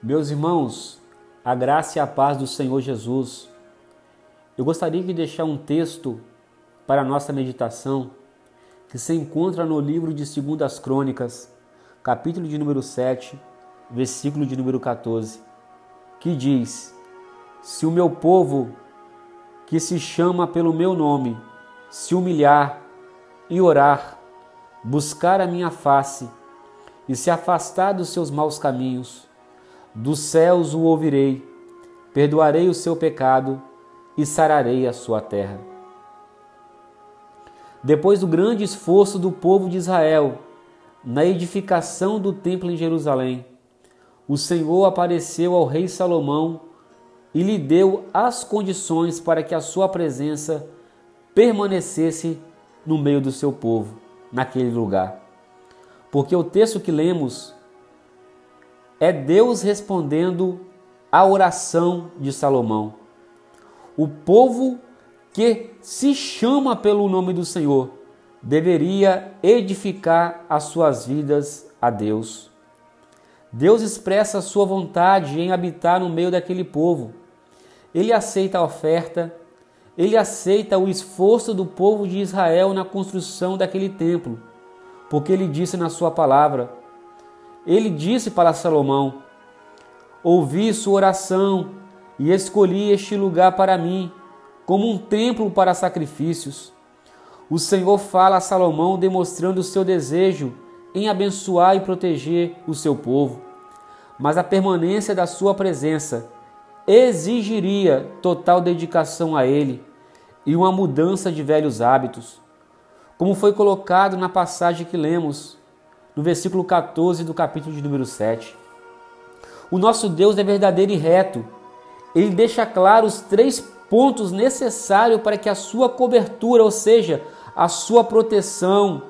Meus irmãos, a graça e a paz do Senhor Jesus. Eu gostaria de deixar um texto para a nossa meditação que se encontra no livro de Segundas Crônicas, capítulo de número 7, versículo de número 14, que diz: Se o meu povo, que se chama pelo meu nome, se humilhar e orar, buscar a minha face e se afastar dos seus maus caminhos, dos céus o ouvirei, perdoarei o seu pecado e sararei a sua terra. Depois do grande esforço do povo de Israel na edificação do templo em Jerusalém, o Senhor apareceu ao rei Salomão e lhe deu as condições para que a sua presença permanecesse no meio do seu povo, naquele lugar. Porque o texto que lemos é Deus respondendo à oração de Salomão. O povo que se chama pelo nome do Senhor deveria edificar as suas vidas a Deus. Deus expressa a sua vontade em habitar no meio daquele povo. Ele aceita a oferta, ele aceita o esforço do povo de Israel na construção daquele templo, porque ele disse na sua palavra: ele disse para Salomão: Ouvi sua oração e escolhi este lugar para mim, como um templo para sacrifícios. O Senhor fala a Salomão, demonstrando o seu desejo em abençoar e proteger o seu povo. Mas a permanência da sua presença exigiria total dedicação a ele e uma mudança de velhos hábitos. Como foi colocado na passagem que lemos, no versículo 14 do capítulo de número 7. O nosso Deus é verdadeiro e reto. Ele deixa claro os três pontos necessários para que a sua cobertura, ou seja, a sua proteção,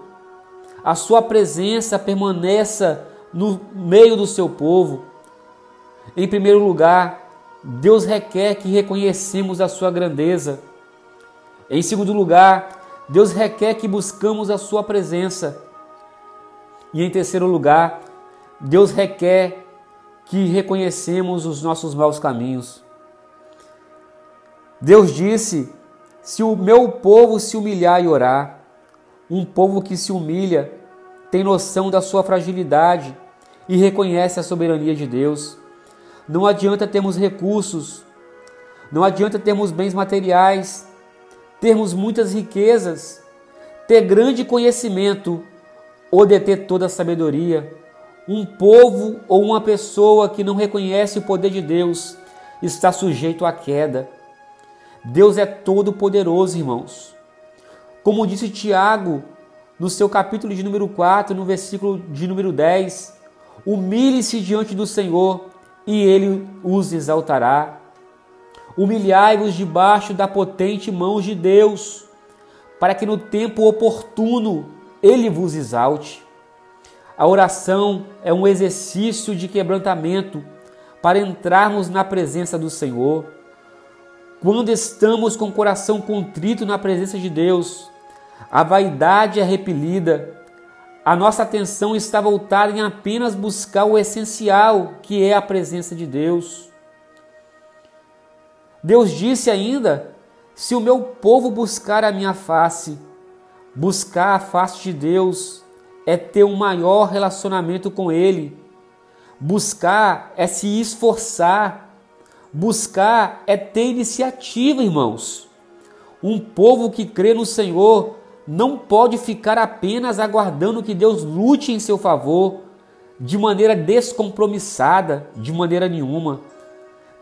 a sua presença permaneça no meio do seu povo. Em primeiro lugar, Deus requer que reconhecemos a sua grandeza. Em segundo lugar, Deus requer que buscamos a sua presença. E em terceiro lugar, Deus requer que reconhecemos os nossos maus caminhos. Deus disse: Se o meu povo se humilhar e orar, um povo que se humilha tem noção da sua fragilidade e reconhece a soberania de Deus. Não adianta termos recursos, não adianta termos bens materiais, termos muitas riquezas, ter grande conhecimento ou deter toda a sabedoria. Um povo ou uma pessoa que não reconhece o poder de Deus está sujeito à queda. Deus é todo poderoso, irmãos. Como disse Tiago no seu capítulo de número 4, no versículo de número 10, humilhe-se diante do Senhor e ele os exaltará. Humilhai-vos debaixo da potente mão de Deus, para que no tempo oportuno ele vos exalte. A oração é um exercício de quebrantamento para entrarmos na presença do Senhor. Quando estamos com o coração contrito na presença de Deus, a vaidade é repelida, a nossa atenção está voltada em apenas buscar o essencial, que é a presença de Deus. Deus disse ainda: Se o meu povo buscar a minha face, Buscar a face de Deus é ter um maior relacionamento com Ele. Buscar é se esforçar. Buscar é ter iniciativa, irmãos. Um povo que crê no Senhor não pode ficar apenas aguardando que Deus lute em seu favor, de maneira descompromissada, de maneira nenhuma.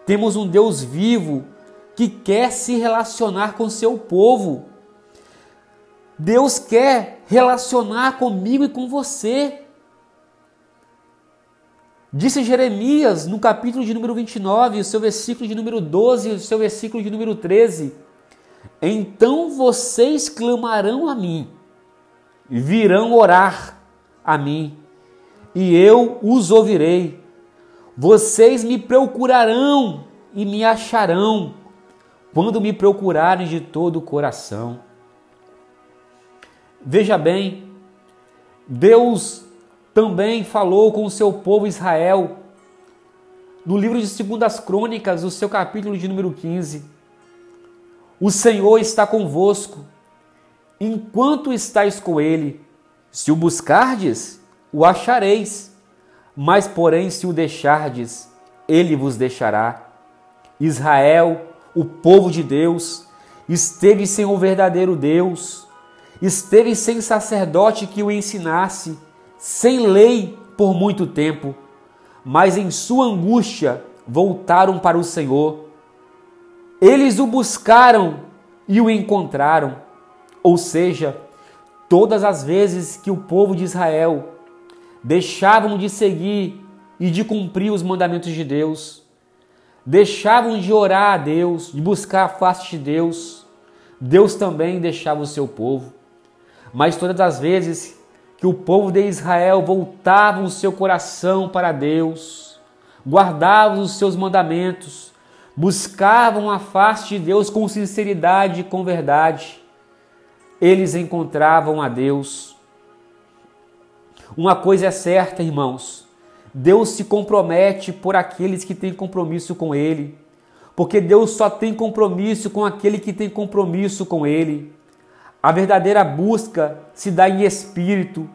Temos um Deus vivo que quer se relacionar com seu povo. Deus quer relacionar comigo e com você. Disse Jeremias no capítulo de número 29, o seu versículo de número 12 o seu versículo de número 13: Então vocês clamarão a mim, virão orar a mim, e eu os ouvirei. Vocês me procurarão e me acharão, quando me procurarem de todo o coração. Veja bem, Deus também falou com o seu povo Israel no livro de Segundas Crônicas, o seu capítulo de número 15. O Senhor está convosco, enquanto estáis com ele. Se o buscardes, o achareis, mas porém se o deixardes, ele vos deixará. Israel, o povo de Deus, esteve sem o verdadeiro Deus, esteve sem sacerdote que o ensinasse, sem lei por muito tempo, mas em sua angústia voltaram para o Senhor. Eles o buscaram e o encontraram. Ou seja, todas as vezes que o povo de Israel deixavam de seguir e de cumprir os mandamentos de Deus, deixavam de orar a Deus, de buscar a face de Deus, Deus também deixava o seu povo. Mas todas as vezes que o povo de Israel voltava o seu coração para Deus, guardavam os seus mandamentos, buscavam a face de Deus com sinceridade e com verdade, eles encontravam a Deus. Uma coisa é certa, irmãos: Deus se compromete por aqueles que têm compromisso com Ele, porque Deus só tem compromisso com aquele que tem compromisso com Ele. A verdadeira busca se dá em espírito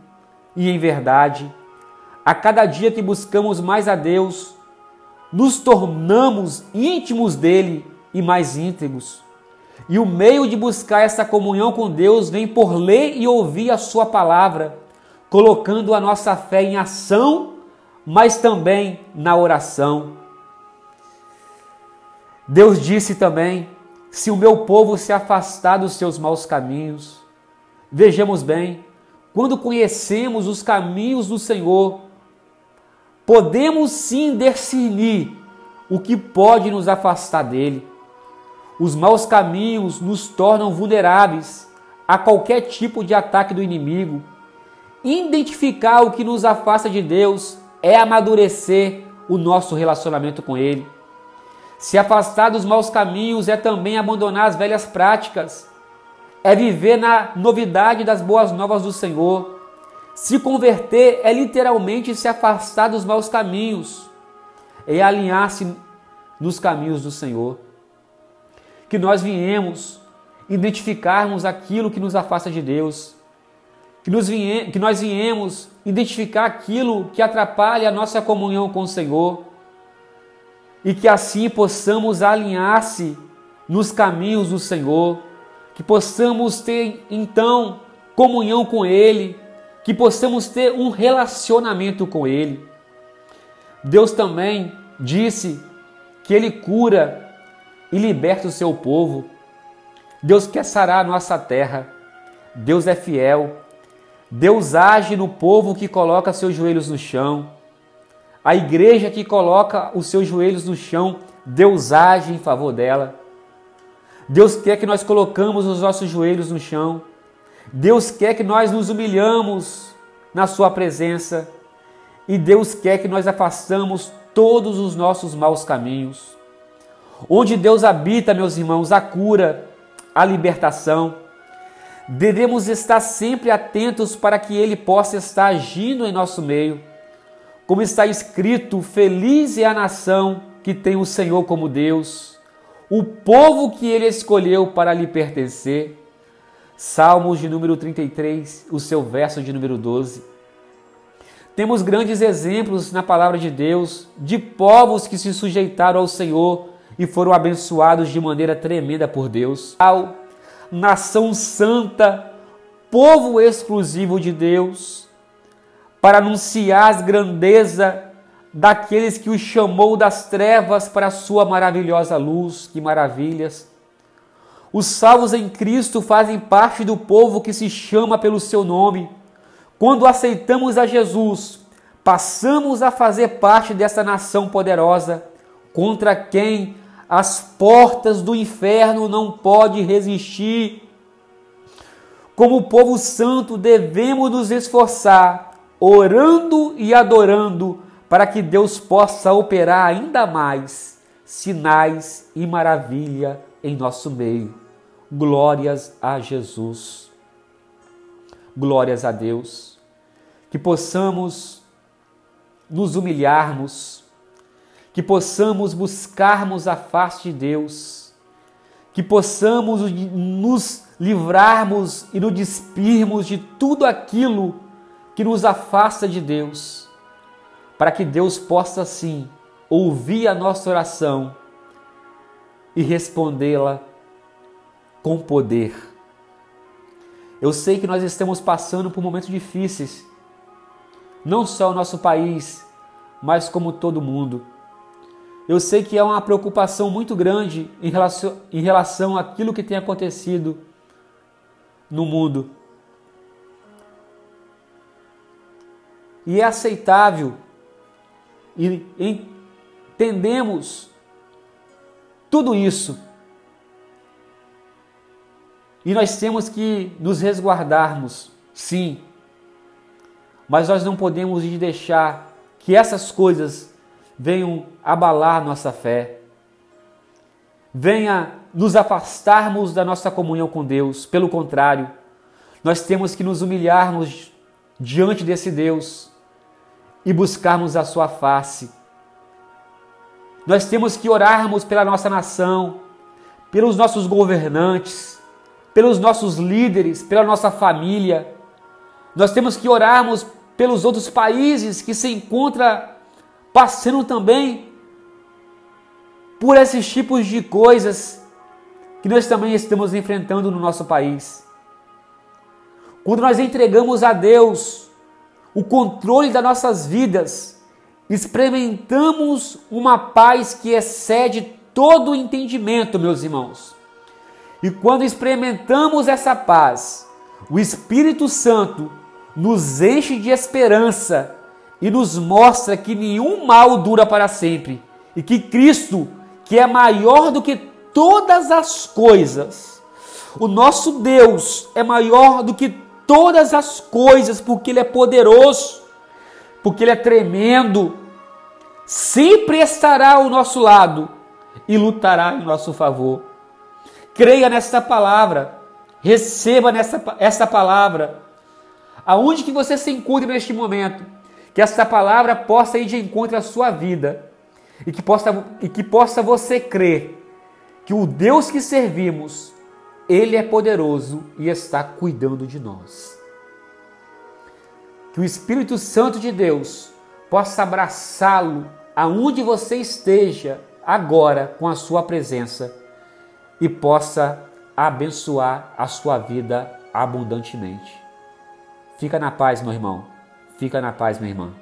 e em verdade. A cada dia que buscamos mais a Deus, nos tornamos íntimos dele e mais íntegros. E o meio de buscar essa comunhão com Deus vem por ler e ouvir a Sua palavra, colocando a nossa fé em ação, mas também na oração. Deus disse também se o meu povo se afastar dos seus maus caminhos. Vejamos bem, quando conhecemos os caminhos do Senhor, podemos sim discernir o que pode nos afastar dele. Os maus caminhos nos tornam vulneráveis a qualquer tipo de ataque do inimigo. Identificar o que nos afasta de Deus é amadurecer o nosso relacionamento com Ele. Se afastar dos maus caminhos é também abandonar as velhas práticas, é viver na novidade das boas novas do Senhor. Se converter é literalmente se afastar dos maus caminhos, é alinhar-se nos caminhos do Senhor. Que nós viemos identificarmos aquilo que nos afasta de Deus, que, nos que nós viemos identificar aquilo que atrapalha a nossa comunhão com o Senhor e que assim possamos alinhar-se nos caminhos do Senhor, que possamos ter então comunhão com Ele, que possamos ter um relacionamento com Ele. Deus também disse que Ele cura e liberta o seu povo. Deus quer sarar a nossa terra. Deus é fiel. Deus age no povo que coloca seus joelhos no chão. A igreja que coloca os seus joelhos no chão, Deus age em favor dela. Deus quer que nós colocamos os nossos joelhos no chão. Deus quer que nós nos humilhamos na sua presença. E Deus quer que nós afastamos todos os nossos maus caminhos. Onde Deus habita, meus irmãos, a cura, a libertação. Devemos estar sempre atentos para que Ele possa estar agindo em nosso meio como está escrito: Feliz é a nação que tem o Senhor como Deus, o povo que ele escolheu para lhe pertencer. Salmos de número 33, o seu verso de número 12. Temos grandes exemplos na palavra de Deus de povos que se sujeitaram ao Senhor e foram abençoados de maneira tremenda por Deus. Nação santa, povo exclusivo de Deus, para anunciar as grandezas daqueles que o chamou das trevas para a sua maravilhosa luz. Que maravilhas! Os salvos em Cristo fazem parte do povo que se chama pelo seu nome. Quando aceitamos a Jesus, passamos a fazer parte dessa nação poderosa, contra quem as portas do inferno não podem resistir. Como povo santo, devemos nos esforçar orando e adorando para que Deus possa operar ainda mais sinais e maravilha em nosso meio. Glórias a Jesus. Glórias a Deus. Que possamos nos humilharmos, que possamos buscarmos a face de Deus, que possamos nos livrarmos e nos despirmos de tudo aquilo que nos afasta de Deus, para que Deus possa sim ouvir a nossa oração e respondê-la com poder. Eu sei que nós estamos passando por momentos difíceis, não só o nosso país, mas como todo mundo. Eu sei que há uma preocupação muito grande em relação, em relação àquilo que tem acontecido no mundo. E é aceitável e entendemos tudo isso. E nós temos que nos resguardarmos, sim. Mas nós não podemos deixar que essas coisas venham abalar nossa fé. Venha nos afastarmos da nossa comunhão com Deus. Pelo contrário, nós temos que nos humilharmos diante desse Deus e buscarmos a sua face. Nós temos que orarmos pela nossa nação, pelos nossos governantes, pelos nossos líderes, pela nossa família. Nós temos que orarmos pelos outros países que se encontram passando também por esses tipos de coisas que nós também estamos enfrentando no nosso país. Quando nós entregamos a Deus o controle das nossas vidas, experimentamos uma paz que excede todo o entendimento, meus irmãos. E quando experimentamos essa paz, o Espírito Santo nos enche de esperança e nos mostra que nenhum mal dura para sempre e que Cristo, que é maior do que todas as coisas, o nosso Deus é maior do que todas as coisas, porque Ele é poderoso, porque Ele é tremendo, sempre estará ao nosso lado e lutará em nosso favor. Creia nesta palavra. Receba nessa, essa palavra. Aonde que você se encontre neste momento, que essa palavra possa ir de encontro à sua vida e que possa, e que possa você crer que o Deus que servimos, Ele é poderoso e está cuidando de nós. Que o Espírito Santo de Deus possa abraçá-lo aonde você esteja agora com a sua presença e possa abençoar a sua vida abundantemente. Fica na paz, meu irmão. Fica na paz, minha irmã.